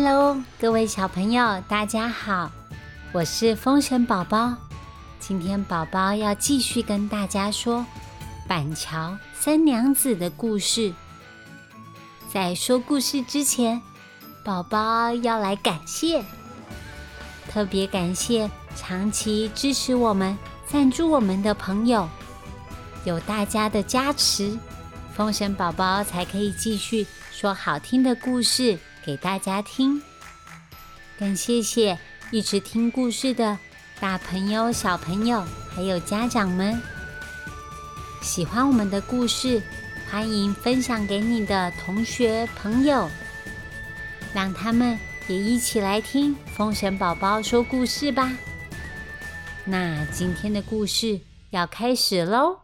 Hello，各位小朋友，大家好，我是风神宝宝。今天宝宝要继续跟大家说板桥三娘子的故事。在说故事之前，宝宝要来感谢，特别感谢长期支持我们、赞助我们的朋友，有大家的加持，风神宝宝才可以继续说好听的故事。给大家听，更谢谢一直听故事的大朋友、小朋友，还有家长们。喜欢我们的故事，欢迎分享给你的同学朋友，让他们也一起来听风神宝宝说故事吧。那今天的故事要开始喽。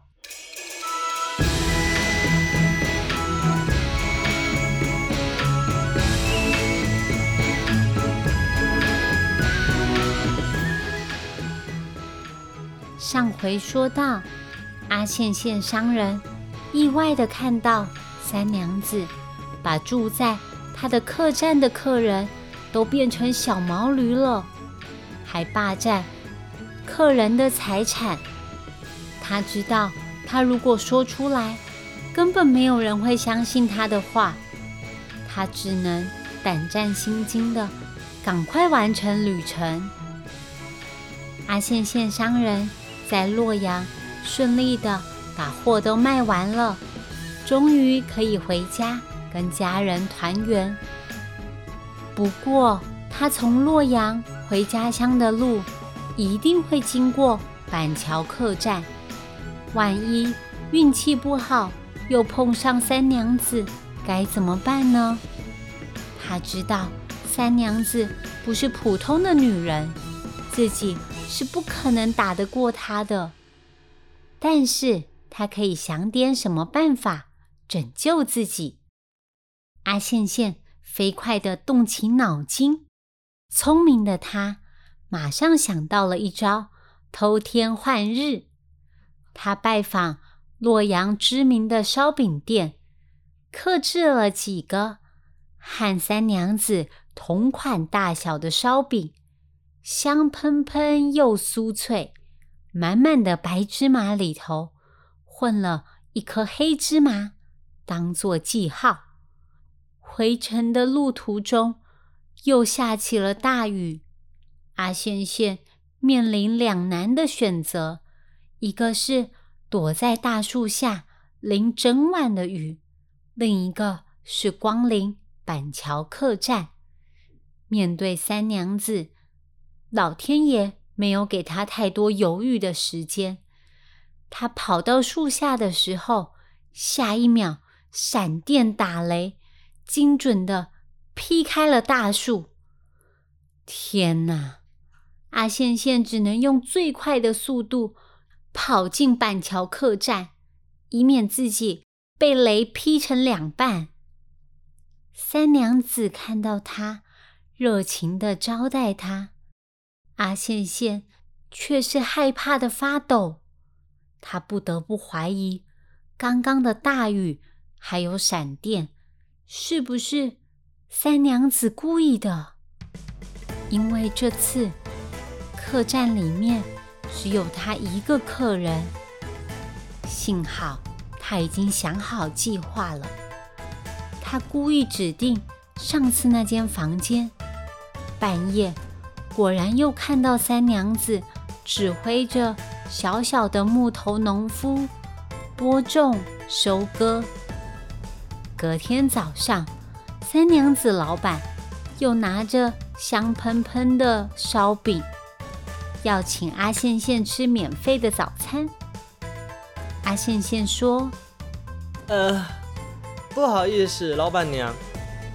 上回说到，阿宪宪商人意外的看到三娘子把住在他的客栈的客人都变成小毛驴了，还霸占客人的财产。他知道，他如果说出来，根本没有人会相信他的话。他只能胆战心惊的赶快完成旅程。阿宪宪商人。在洛阳顺利的把货都卖完了，终于可以回家跟家人团圆。不过，他从洛阳回家乡的路一定会经过板桥客栈，万一运气不好又碰上三娘子，该怎么办呢？他知道三娘子不是普通的女人，自己。是不可能打得过他的，但是他可以想点什么办法拯救自己。阿羡羡飞快地动起脑筋，聪明的他马上想到了一招偷天换日。他拜访洛阳知名的烧饼店，刻制了几个和三娘子同款大小的烧饼。香喷喷又酥脆，满满的白芝麻里头混了一颗黑芝麻，当做记号。回程的路途中又下起了大雨，阿宪宪面临两难的选择：一个是躲在大树下淋整晚的雨，另一个是光临板桥客栈。面对三娘子。老天爷没有给他太多犹豫的时间。他跑到树下的时候，下一秒闪电打雷，精准的劈开了大树。天哪！阿羡羡只能用最快的速度跑进板桥客栈，以免自己被雷劈成两半。三娘子看到他，热情的招待他。阿羡羡却是害怕的发抖，他不得不怀疑刚刚的大雨还有闪电是不是三娘子故意的？因为这次客栈里面只有他一个客人，幸好他已经想好计划了，他故意指定上次那间房间，半夜。果然又看到三娘子指挥着小小的木头农夫播种收割。隔天早上，三娘子老板又拿着香喷喷的烧饼，要请阿羡羡吃免费的早餐。阿羡羡说：“呃，不好意思，老板娘，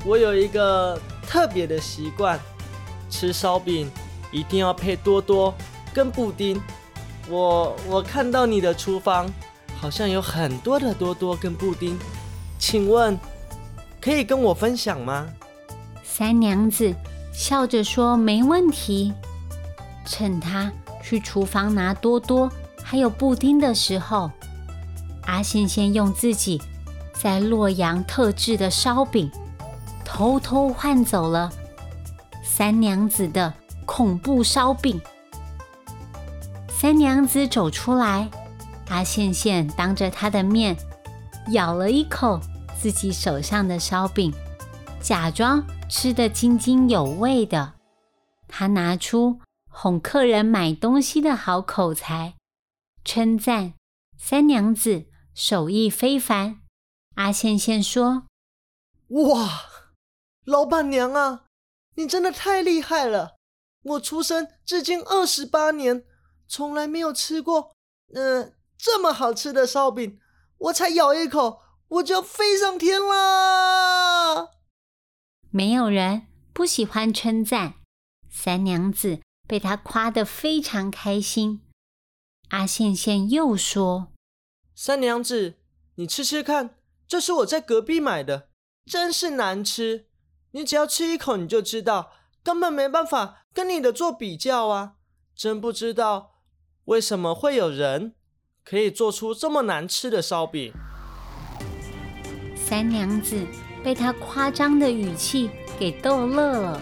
我有一个特别的习惯。”吃烧饼一定要配多多跟布丁。我我看到你的厨房好像有很多的多多跟布丁，请问可以跟我分享吗？三娘子笑着说：“没问题。”趁他去厨房拿多多还有布丁的时候，阿信先用自己在洛阳特制的烧饼偷偷换走了。三娘子的恐怖烧饼。三娘子走出来，阿羡羡当着她的面咬了一口自己手上的烧饼，假装吃得津津有味的。他拿出哄客人买东西的好口才，称赞三娘子手艺非凡。阿羡羡说：“哇，老板娘啊，你真的太厉害了！我出生至今二十八年。”从来没有吃过，嗯，这么好吃的烧饼，我才咬一口，我就飞上天啦。没有人不喜欢称赞，三娘子被他夸得非常开心。阿羡羡又说：“三娘子，你吃吃看，这是我在隔壁买的，真是难吃。你只要吃一口，你就知道，根本没办法跟你的做比较啊！真不知道。”为什么会有人可以做出这么难吃的烧饼？三娘子被他夸张的语气给逗乐了，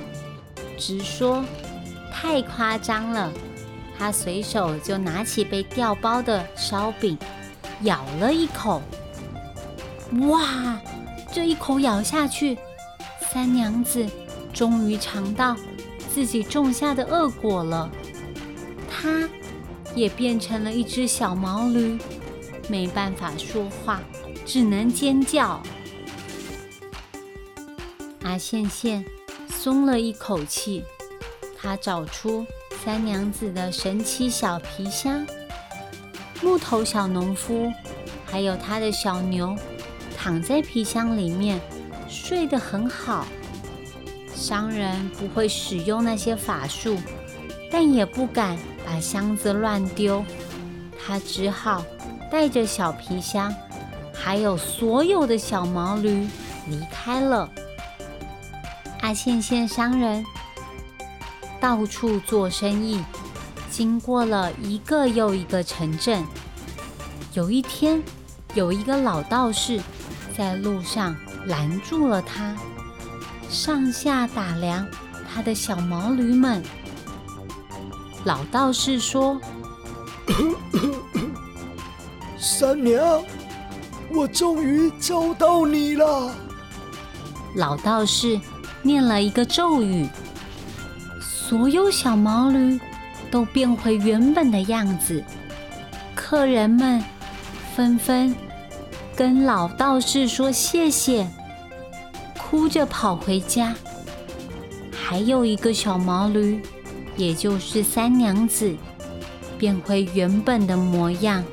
直说太夸张了。他随手就拿起被调包的烧饼，咬了一口。哇！这一口咬下去，三娘子终于尝到自己种下的恶果了。她。也变成了一只小毛驴，没办法说话，只能尖叫。阿羡羡松了一口气，他找出三娘子的神奇小皮箱，木头小农夫还有他的小牛躺在皮箱里面睡得很好。商人不会使用那些法术，但也不敢。把箱子乱丢，他只好带着小皮箱，还有所有的小毛驴离开了。阿宪宪商人到处做生意，经过了一个又一个城镇。有一天，有一个老道士在路上拦住了他，上下打量他的小毛驴们。老道士说：“ 三娘，我终于找到你了。”老道士念了一个咒语，所有小毛驴都变回原本的样子。客人们纷纷跟老道士说谢谢，哭着跑回家。还有一个小毛驴。也就是三娘子变回原本的模样，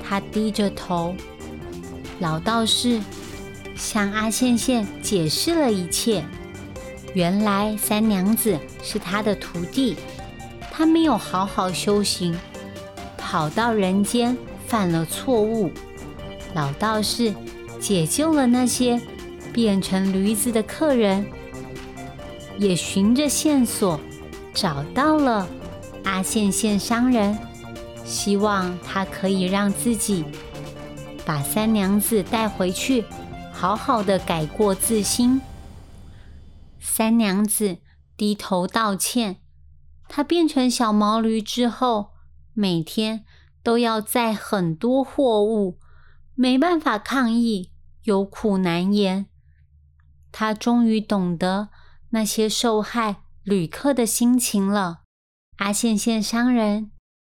她低着头。老道士向阿羡羡解释了一切。原来三娘子是他的徒弟，他没有好好修行，跑到人间犯了错误。老道士解救了那些变成驴子的客人，也循着线索。找到了阿宪宪商人，希望他可以让自己把三娘子带回去，好好的改过自新。三娘子低头道歉。她变成小毛驴之后，每天都要载很多货物，没办法抗议，有苦难言。他终于懂得那些受害。旅客的心情了。阿宪宪商人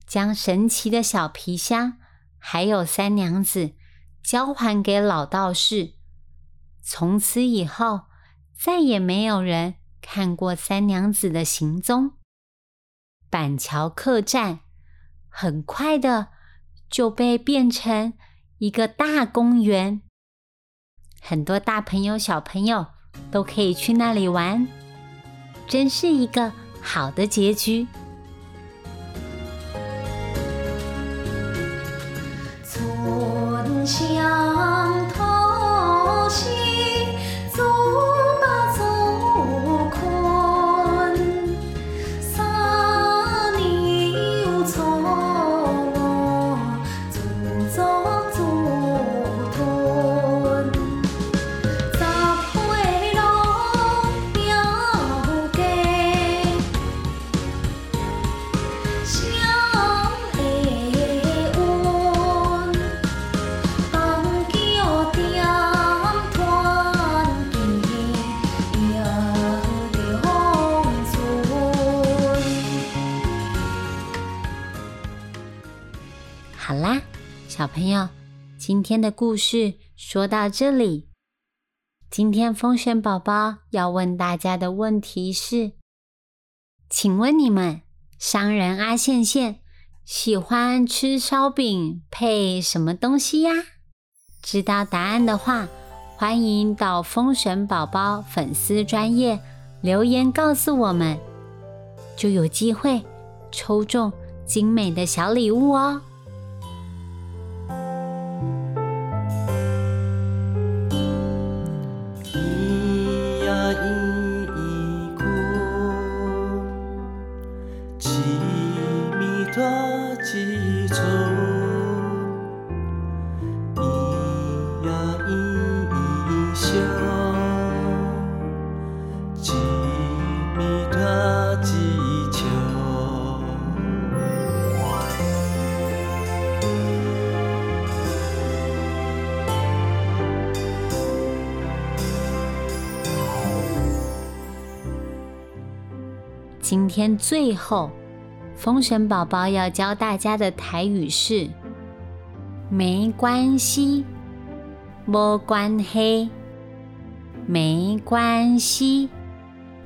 将神奇的小皮箱还有三娘子交还给老道士。从此以后，再也没有人看过三娘子的行踪。板桥客栈很快的就被变成一个大公园，很多大朋友小朋友都可以去那里玩。真是一个好的结局。朋友，今天的故事说到这里。今天风神宝宝要问大家的问题是：请问你们商人阿线线喜欢吃烧饼配什么东西呀？知道答案的话，欢迎到风神宝宝粉丝专业留言告诉我们，就有机会抽中精美的小礼物哦。今天最后，风神宝宝要教大家的台语是：没关系，没关系，没关系，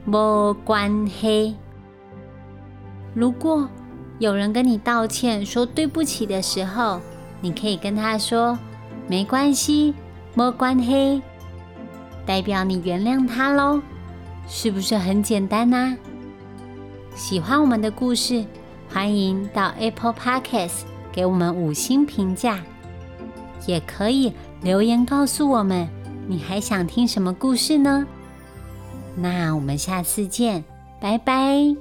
没关系。如果有人跟你道歉说对不起的时候，你可以跟他说：没关系，没关系，代表你原谅他喽，是不是很简单呢？喜欢我们的故事，欢迎到 Apple Podcast 给我们五星评价，也可以留言告诉我们你还想听什么故事呢？那我们下次见，拜拜。